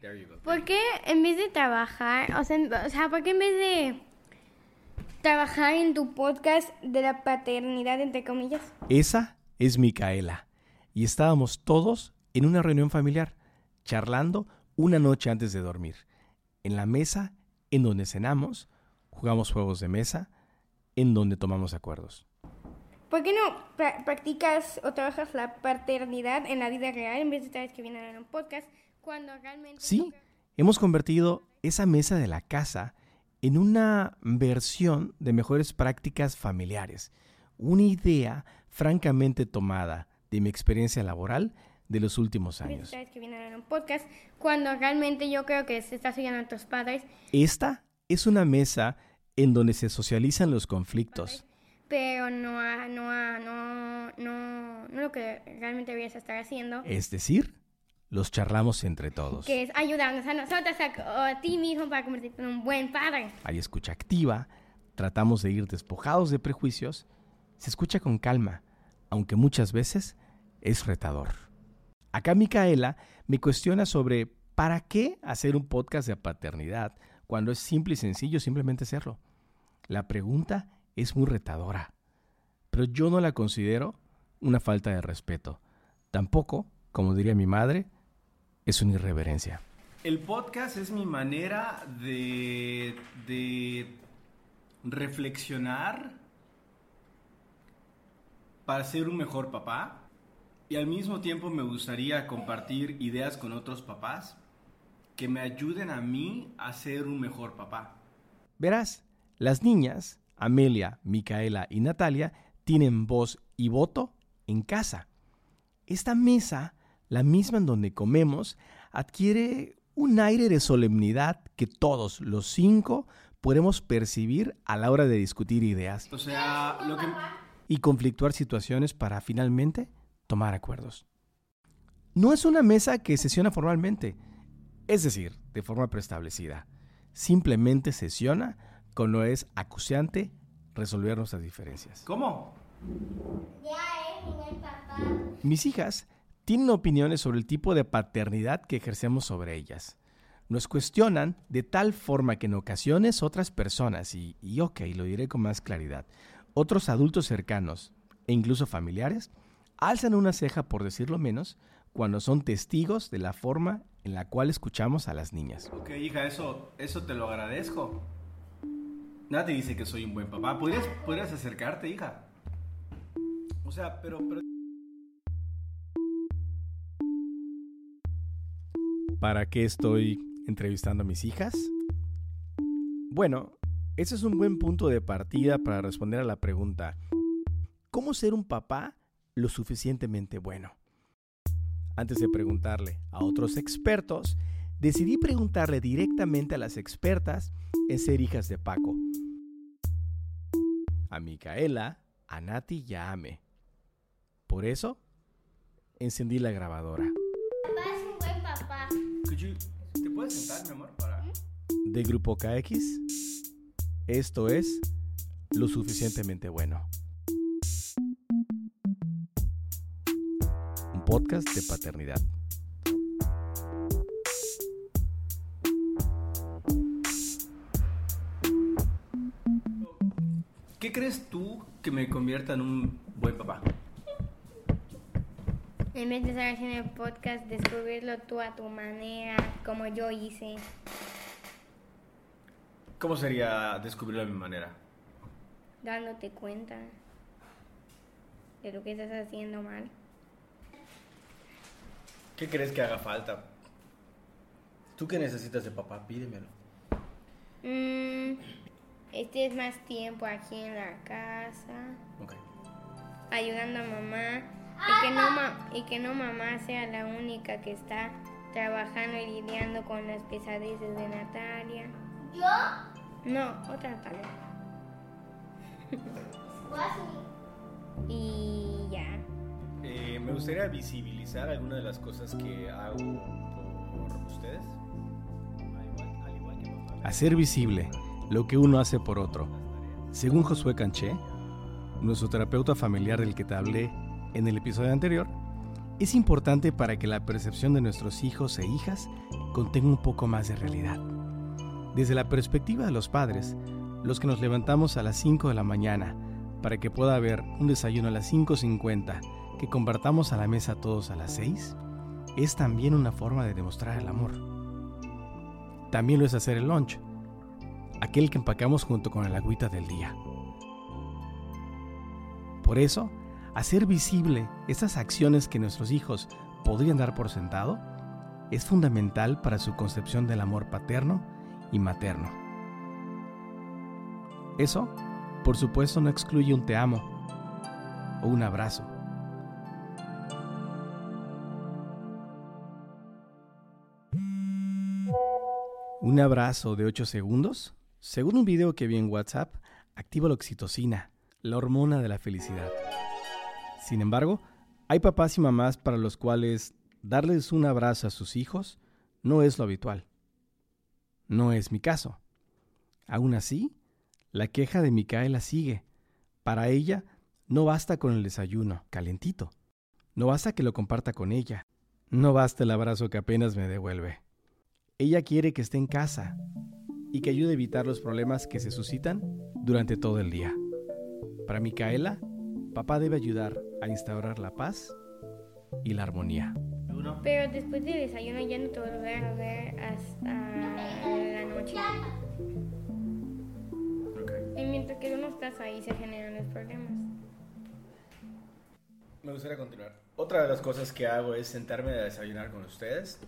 There you go. ¿Por qué en vez de trabajar, o sea, en- o sea, por qué en vez de trabajar en tu podcast de la paternidad, entre comillas? Esa es Micaela. Y estábamos todos en una reunión familiar, charlando una noche antes de dormir. En la mesa en donde cenamos, jugamos juegos de mesa, en donde tomamos acuerdos. ¿Por qué no pra- practicas o trabajas la paternidad en la vida real en vez de estar escribiendo en un podcast cuando realmente... Sí, hemos convertido esa mesa de la casa en una versión de mejores prácticas familiares. Una idea francamente tomada de mi experiencia laboral de los últimos años. en un podcast cuando realmente yo creo que se está siguiendo a tus padres, Esta es una mesa en donde se socializan los conflictos. pero no, no, no, no, no lo que realmente deberías estar haciendo. Es decir, los charlamos entre todos. que es ayudarnos a nosotros, a, a ti mismo para convertirte en un buen padre. Hay escucha activa, tratamos de ir despojados de prejuicios, se escucha con calma, aunque muchas veces es retador. Acá Micaela me cuestiona sobre para qué hacer un podcast de paternidad cuando es simple y sencillo simplemente hacerlo. La pregunta es muy retadora, pero yo no la considero una falta de respeto. Tampoco, como diría mi madre, es una irreverencia. El podcast es mi manera de, de reflexionar para ser un mejor papá y al mismo tiempo me gustaría compartir ideas con otros papás que me ayuden a mí a ser un mejor papá. Verás, las niñas, Amelia, Micaela y Natalia, tienen voz y voto en casa. Esta mesa, la misma en donde comemos, adquiere un aire de solemnidad que todos los cinco podemos percibir a la hora de discutir ideas O sea, lo que... y conflictuar situaciones para finalmente tomar acuerdos. No es una mesa que sesiona formalmente, es decir, de forma preestablecida. Simplemente sesiona cuando es acuciante resolver nuestras diferencias. ¿Cómo? Mis hijas tienen opiniones sobre el tipo de paternidad que ejercemos sobre ellas. Nos cuestionan de tal forma que en ocasiones otras personas, y, y ok, lo diré con más claridad, otros adultos cercanos e incluso familiares, alzan una ceja, por decirlo menos, cuando son testigos de la forma en la cual escuchamos a las niñas. Ok, hija, eso, eso te lo agradezco. Nada te dice que soy un buen papá. ¿Podrías, podrías acercarte, hija? O sea, pero, pero... ¿Para qué estoy entrevistando a mis hijas? Bueno, ese es un buen punto de partida para responder a la pregunta, ¿cómo ser un papá lo suficientemente bueno? Antes de preguntarle a otros expertos, decidí preguntarle directamente a las expertas en ser hijas de Paco. A Micaela, a Nati y a Ame. Por eso, encendí la grabadora. You- ¿Te puedes sentar, mi amor? Para... de Grupo KX. Esto es lo suficientemente bueno. Un podcast de paternidad. ¿Qué crees tú que me convierta en un buen papá? En vez de estar haciendo el podcast, descubrirlo tú a tu manera, como yo hice. ¿Cómo sería descubrirlo a mi manera? dándote cuenta de lo que estás haciendo mal. ¿Qué crees que haga falta? ¿Tú qué necesitas de papá? Pídemelo. Mm, este es más tiempo aquí en la casa, Ok. ayudando a mamá y que no ma- y que no mamá sea la única que está trabajando y lidiando con las pesadeces de Natalia. ¿Yo? No, otra Natalia. Y ya. Eh, me gustaría visibilizar algunas de las cosas que hago por ustedes. Hacer visible lo que uno hace por otro. Según Josué Canché, nuestro terapeuta familiar del que te hablé en el episodio anterior, es importante para que la percepción de nuestros hijos e hijas contenga un poco más de realidad. Desde la perspectiva de los padres, los que nos levantamos a las 5 de la mañana para que pueda haber un desayuno a las 5.50 que compartamos a la mesa todos a las 6, es también una forma de demostrar el amor. También lo es hacer el lunch, aquel que empacamos junto con el agüita del día. Por eso, hacer visible esas acciones que nuestros hijos podrían dar por sentado es fundamental para su concepción del amor paterno y materno. Eso, por supuesto, no excluye un te amo o un abrazo. Un abrazo de 8 segundos, según un video que vi en WhatsApp, activa la oxitocina, la hormona de la felicidad. Sin embargo, hay papás y mamás para los cuales darles un abrazo a sus hijos no es lo habitual. No es mi caso. Aún así, la queja de Micaela sigue. Para ella, no basta con el desayuno calentito. No basta que lo comparta con ella. No basta el abrazo que apenas me devuelve. Ella quiere que esté en casa y que ayude a evitar los problemas que se suscitan durante todo el día. Para Micaela, papá debe ayudar a instaurar la paz y la armonía. Pero después del desayuno ya no te volverán a ver hasta la noche. Y mientras que tú no estás ahí se generan los problemas. Me gustaría continuar. Otra de las cosas que hago es sentarme a desayunar con ustedes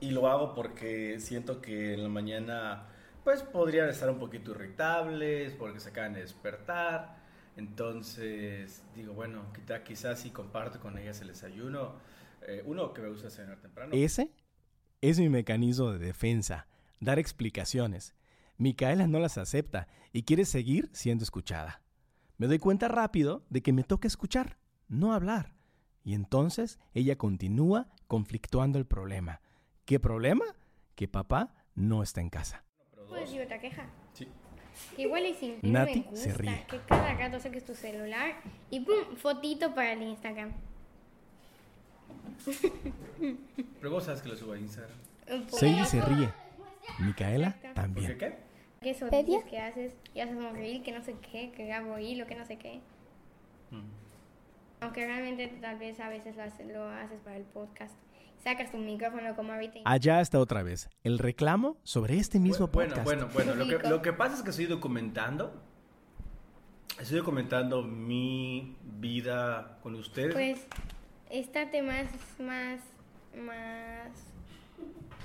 y lo hago porque siento que en la mañana pues podrían estar un poquito irritables porque se acaban de despertar. Entonces digo, bueno, quizás si comparto con ellas el desayuno, eh, uno que me gusta cenar temprano. Ese es mi mecanismo de defensa, dar explicaciones. Micaela no las acepta y quiere seguir siendo escuchada. Me doy cuenta rápido de que me toca escuchar, no hablar. Y entonces ella continúa conflictuando el problema. ¿Qué problema? Que papá no está en casa. Pues yo otra queja. Sí. Que igual es sin Nati se ríe. Que cada rato saques tu celular y pum, fotito para el Instagram. Pero vos sabes que lo subo a Instagram. Sadie se ríe. Micaela también. ¿Qué? ¿Qué eso dices que haces? Y haces reel que no sé qué, que grabo lo que no sé qué. Mm. Aunque realmente tal vez a veces lo haces para el podcast sacas tu micrófono como ahorita. Allá está otra vez, el reclamo sobre este mismo podcast. Bueno, bueno, bueno, lo que, lo que pasa es que estoy documentando, estoy documentando mi vida con ustedes. Pues, estate más, más, más,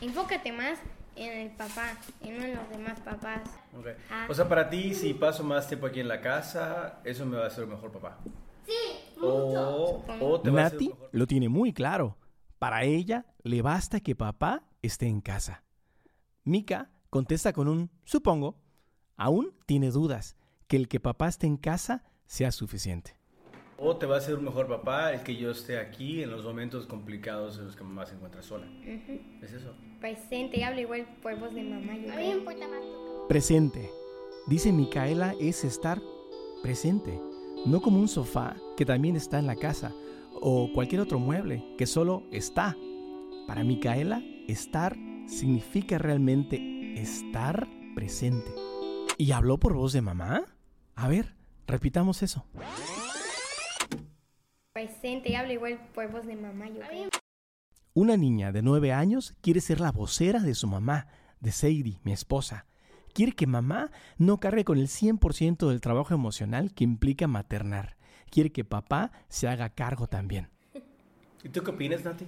enfócate más en el papá y no en los demás papás. Okay. Ah. O sea, para ti, si paso más tiempo aquí en la casa, eso me va a hacer un mejor papá. Sí, mucho. O, Nati lo tiene muy claro. Para ella le basta que papá esté en casa. Mika contesta con un supongo. Aún tiene dudas que el que papá esté en casa sea suficiente. O te va a ser un mejor papá el que yo esté aquí en los momentos complicados en los que mamá se encuentra sola. ¿Es eso? Presente, y habla igual por voz de mamá. Yo Presente. Dice Micaela es estar presente, no como un sofá que también está en la casa, o cualquier otro mueble que solo está. Para Micaela, estar significa realmente estar presente. ¿Y habló por voz de mamá? A ver, repitamos eso. Presente, habla igual por voz de mamá. Yo Una niña de nueve años quiere ser la vocera de su mamá, de Sadie, mi esposa. Quiere que mamá no cargue con el 100% del trabajo emocional que implica maternar quiere que papá se haga cargo también. ¿Y tú qué opinas, Nati?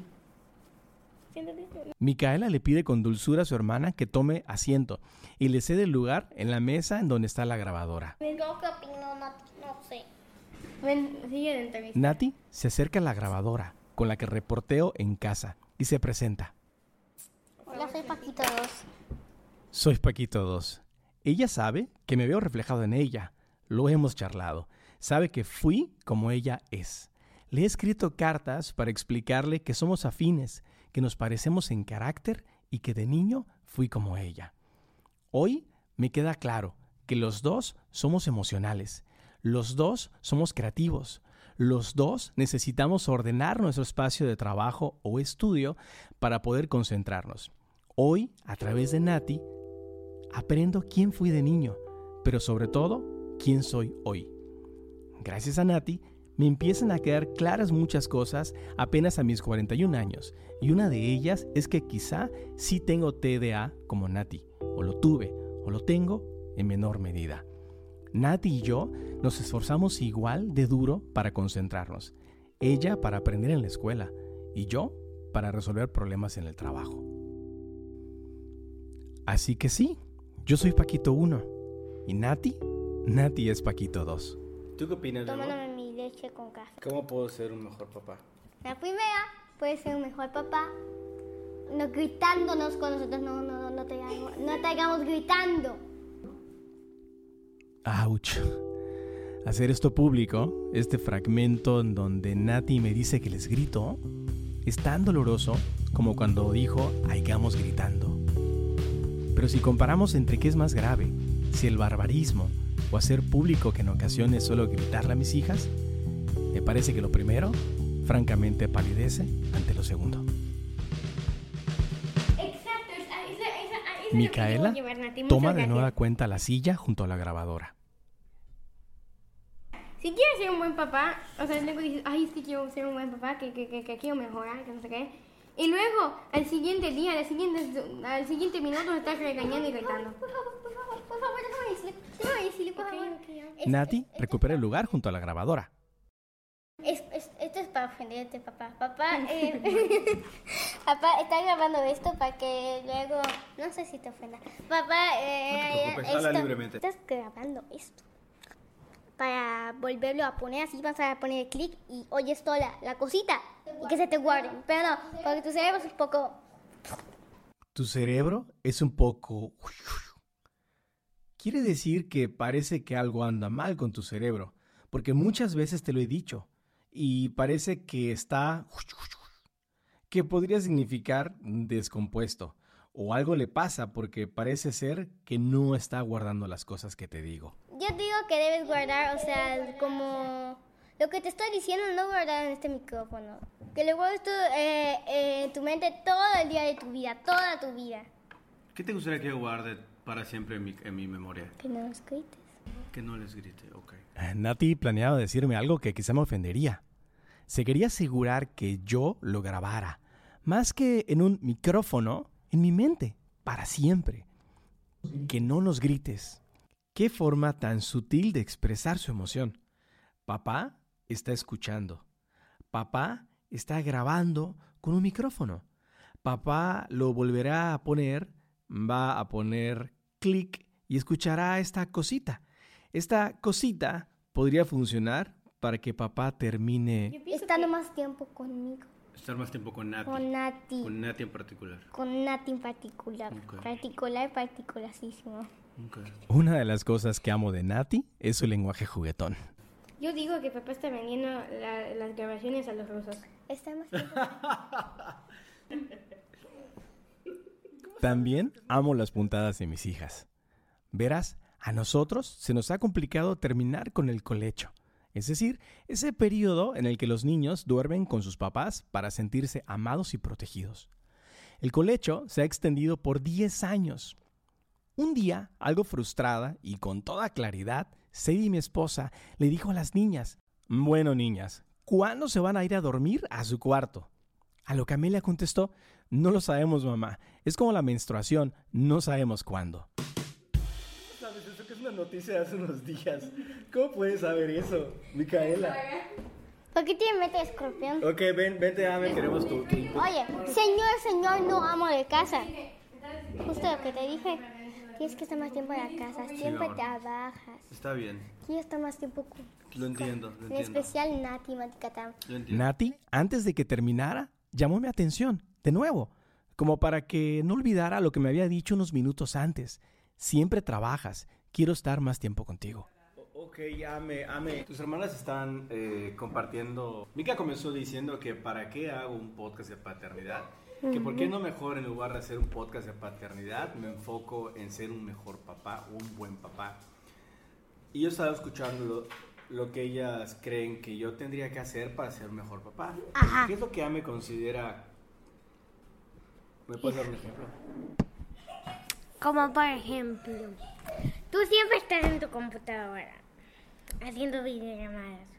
Micaela le pide con dulzura a su hermana que tome asiento y le cede el lugar en la mesa en donde está la grabadora. No sé. Nati se acerca a la grabadora con la que reporteo en casa y se presenta. Hola, soy Paquito 2. Soy Paquito 2. Ella sabe que me veo reflejado en ella. Lo hemos charlado sabe que fui como ella es. Le he escrito cartas para explicarle que somos afines, que nos parecemos en carácter y que de niño fui como ella. Hoy me queda claro que los dos somos emocionales, los dos somos creativos, los dos necesitamos ordenar nuestro espacio de trabajo o estudio para poder concentrarnos. Hoy, a través de Nati, aprendo quién fui de niño, pero sobre todo, quién soy hoy. Gracias a Nati, me empiezan a quedar claras muchas cosas apenas a mis 41 años, y una de ellas es que quizá sí tengo TDA como Nati, o lo tuve, o lo tengo en menor medida. Nati y yo nos esforzamos igual de duro para concentrarnos, ella para aprender en la escuela y yo para resolver problemas en el trabajo. Así que sí, yo soy Paquito 1 y Nati, Nati es Paquito 2. ¿Tú qué opinas? Tomándome mi leche con café. ¿Cómo puedo ser un mejor papá? La primera puede ser un mejor papá. No gritándonos con nosotros, no, no, no, no te hagamos, no te hagamos gritando. ¡Auch! Hacer esto público, este fragmento en donde Nati me dice que les grito, es tan doloroso como cuando dijo Haigamos gritando. Pero si comparamos entre qué es más grave, si el barbarismo o hacer público que en ocasiones solo gritarle a mis hijas, me parece que lo primero, francamente, palidece ante lo segundo. Exacto, esa, esa, esa, esa es lo Micaela toma de nueva cuenta la silla junto a la grabadora. Si quieres ser un buen papá, o sea, luego dices, ay, es que quiero ser un buen papá, que, que, que, que quiero mejorar, que no sé qué. Y luego, al siguiente día, al siguiente, al siguiente minuto, estás regañando y gritando. Por favor, por favor, por favor, déjame decirle, déjame decirle, por favor. Nati recupera el lugar junto a la grabadora. Es, es- esto es para ofenderte, papá. Papá, eh, papá, está grabando esto para que luego, no sé si te ofenda. Papá, eh, No te preocupes, habla esto- libremente. Estás grabando esto para volverlo a poner así, vas a poner clic y oyes toda la, la cosita y que se te guarde. Pero no, porque tu cerebro es un poco. Tu cerebro es un poco... Quiere decir que parece que algo anda mal con tu cerebro, porque muchas veces te lo he dicho, y parece que está... que podría significar descompuesto, o algo le pasa porque parece ser que no está guardando las cosas que te digo. Yo digo que debes guardar, o sea, como lo que te estoy diciendo, no guardar en este micrófono. Que lo guardes tú, eh, eh, en tu mente todo el día de tu vida, toda tu vida. ¿Qué te gustaría que yo guarde para siempre en mi, en mi memoria? Que no los grites. Que no les grite, ok. Eh, Nati planeaba decirme algo que quizá me ofendería. Se quería asegurar que yo lo grabara, más que en un micrófono, en mi mente, para siempre. Que no nos grites. Qué forma tan sutil de expresar su emoción. Papá está escuchando. Papá está grabando con un micrófono. Papá lo volverá a poner, va a poner clic y escuchará esta cosita. Esta cosita podría funcionar para que papá termine Estando más tiempo conmigo, Estar más tiempo con Nati. con Nati, Con Nati en particular. con Nati en particular. Ok. Particular, particularísimo. Ok. Una de las cosas que amo de Nati es su lenguaje juguetón. Yo digo que papá está vendiendo la- las grabaciones a los rusos. Tiempo. También amo las puntadas de mis hijas. Verás, a nosotros se nos ha complicado terminar con el colecho. Es decir, ese periodo en el que los niños duermen con sus papás para sentirse amados y protegidos. El colecho se ha extendido por 10 años. Un día, algo frustrada y con toda claridad, Sadie, mi esposa, le dijo a las niñas, Bueno, niñas, ¿cuándo se van a ir a dormir a su cuarto? A lo que Amelia contestó, No lo sabemos, mamá. Es como la menstruación, no sabemos cuándo. ¿Sabes eso que es una noticia de hace unos días? ¿Cómo puedes saber eso, Micaela? ¿Por qué de escorpión? Ok, ven, vente, Ame, queremos tu. Oye, señor, señor, no amo de casa. Justo lo que te dije. Tienes que estar más tiempo en la casa. Siempre amor. trabajas. Está bien, Quiero estar más tiempo con. lo entiendo, lo En entiendo. especial Nati Maticatán. Lo entiendo. Nati, antes de que terminara, llamó mi atención, de nuevo, como para que no olvidara lo que me había dicho unos minutos antes. Siempre trabajas, quiero estar más tiempo contigo. Ok, Ame, Ame. Tus hermanas están eh, compartiendo. Mika comenzó diciendo que para qué hago un podcast de paternidad. Que por qué no mejor en lugar de hacer un podcast de paternidad me enfoco en ser un mejor papá, un buen papá. Y yo estaba escuchándolo lo que ellas creen que yo tendría que hacer para ser un mejor papá. Ajá. ¿Qué es lo que ella me considera? ¿Me puedes dar un ejemplo? Como por ejemplo, tú siempre estás en tu computadora haciendo videollamadas.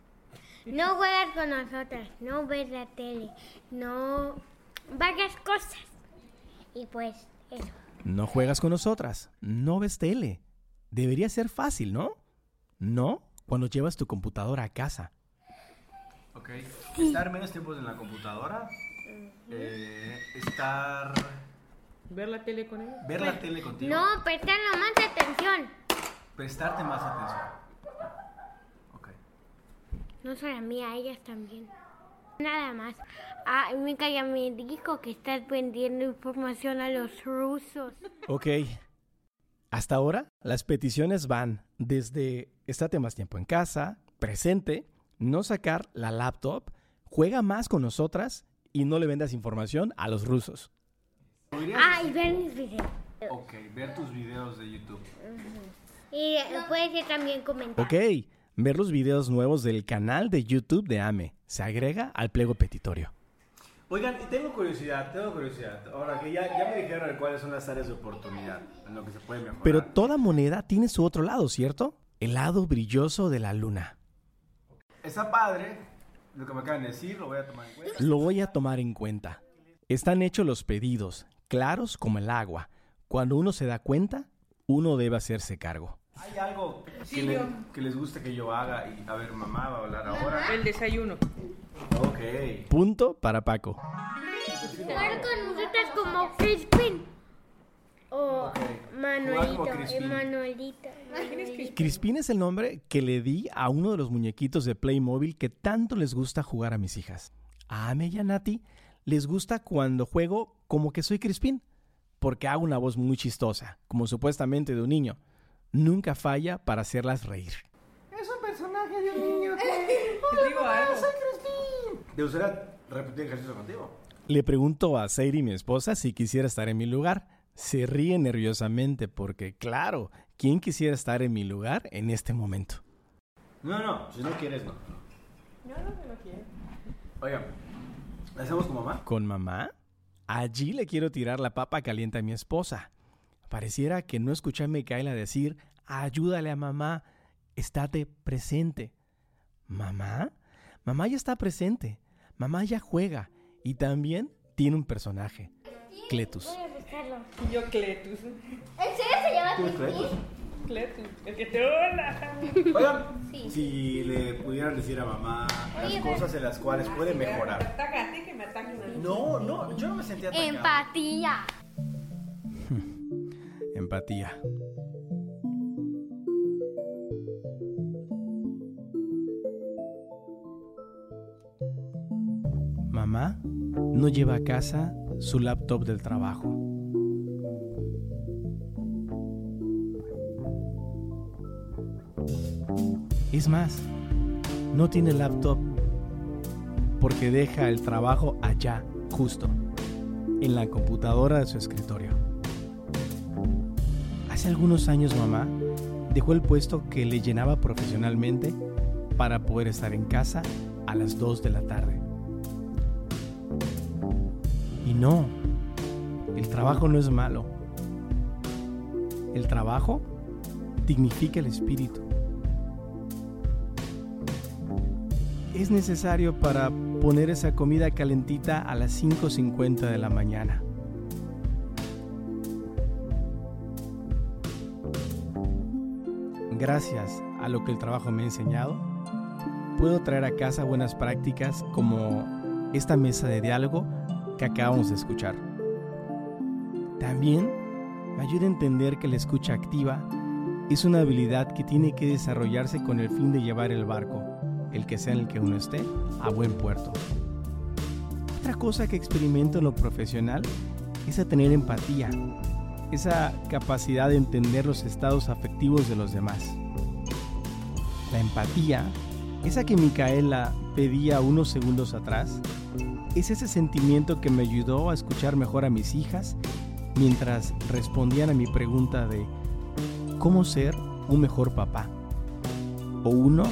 No juegas con nosotras, no ves la tele, no varias cosas. Y pues eso. No juegas con nosotras, no ves tele. Debería ser fácil, ¿no? No, cuando llevas tu computadora a casa. Ok. Estar menos tiempo en la computadora. eh, estar. Ver la tele con él. Ver la tele contigo. No, prestarle más atención. Prestarte más atención. Ok. No solo a mí, a ellas también. Nada más. Ah, Mika ya me dijo que estás vendiendo información a los rusos. Ok. Hasta ahora, las peticiones van desde estate más tiempo en casa, presente, no sacar la laptop, juega más con nosotras y no le vendas información a los rusos. ¿Podrías Ah, y ver mis videos. Ok, ver tus videos de YouTube. Y eh, puede ser también comentar. Ok, ver los videos nuevos del canal de YouTube de AME. Se agrega al pliego petitorio. Oigan, tengo curiosidad, tengo curiosidad. Ahora que ya, ya me dijeron cuáles son las áreas de oportunidad en lo que se puede mejorar. Pero toda moneda tiene su otro lado, ¿cierto? El lado brilloso de la luna. Está padre lo que me acaban de decir, lo voy a tomar en cuenta. Lo voy a tomar en cuenta. Están hechos los pedidos, claros como el agua. Cuando uno se da cuenta, uno debe hacerse cargo. ¿Hay algo que, le- les guste que yo haga? Y, a ver, mamá va a hablar ahora. El desayuno. Ok. Punto para Paco. Jugar con nosotras como Crispin. O Ok. Jugar Manuelito. Crispin. Manuelito. Crispín es el nombre que le di a uno de los muñequitos de Playmobil que tanto les gusta jugar a mis hijas. A Ame y a Nati les gusta cuando juego como que soy Crispín, porque hago una voz muy chistosa, como supuestamente de un niño. Nunca falla para hacerlas reír. Es un personaje de un niño que... Te digo algo. ¿Te gustaría repetir ejercicio contigo? Le pregunto a Seiri, mi esposa, si quisiera estar en mi lugar. Se ríe nerviosamente porque, claro, ¿quién quisiera estar en mi lugar en este momento? No, no, si no quieres, no. No, no, no quiero. Oigan, ¿le hacemos con mamá? ¿Con mamá? Allí le quiero tirar la papa caliente a mi esposa. Pareciera que no escuché a Micaela decir, ayúdale a mamá, estate presente. ¿Mamá? Mamá ya está presente. Mamá ya juega. Y también tiene un personaje. Cletus. Voy a buscarlo. Y yo Cletus. ¿En serio se llama ¿Tienes créditos? Cletus. El que te hola. Oigan, Sí. si le pudieran decir a mamá las Oye, cosas en las cuales puede Me mejorar. ataca a ti que me. No, no, yo no me sentía atacado. Empatía. Empatía. Mamá no lleva a casa su laptop del trabajo. Es más, no tiene laptop porque deja el trabajo allá, justo, en la computadora de su escritorio. Hace algunos años mamá dejó el puesto que le llenaba profesionalmente para poder estar en casa a las 2 de la tarde. Y no, el trabajo no es malo. El trabajo dignifica el espíritu. Es necesario para poner esa comida calentita a las 5.50 de la mañana. Gracias a lo que el trabajo me ha enseñado, puedo traer a casa buenas prácticas como esta mesa de diálogo que acabamos de escuchar. También me ayuda a entender que la escucha activa es una habilidad que tiene que desarrollarse con el fin de llevar el barco, el que sea en el que uno esté, a buen puerto. Otra cosa que experimento en lo profesional es a tener empatía, esa capacidad de entender los estados afectivos de los demás. La empatía, esa que Micaela pedía unos segundos atrás, es ese sentimiento que me ayudó a escuchar mejor a mis hijas mientras respondían a mi pregunta de cómo ser un mejor papá o uno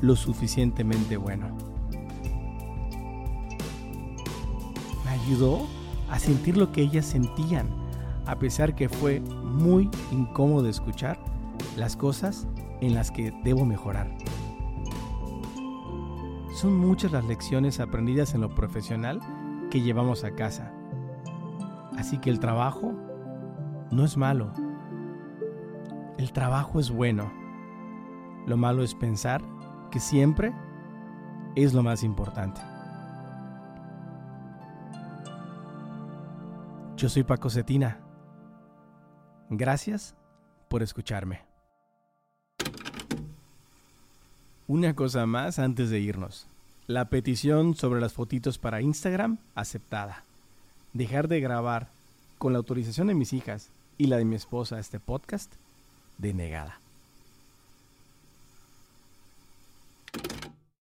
lo suficientemente bueno. Me ayudó a sentir lo que ellas sentían, a pesar que fue muy incómodo escuchar las cosas en las que debo mejorar. Son muchas las lecciones aprendidas en lo profesional que llevamos a casa. Así que el trabajo no es malo. El trabajo es bueno. Lo malo es pensar que siempre es lo más importante. Yo soy Paco Cetina. Gracias por escucharme. Una cosa más antes de irnos. La petición sobre las fotitos para Instagram aceptada. Dejar de grabar con la autorización de mis hijas y la de mi esposa este podcast denegada.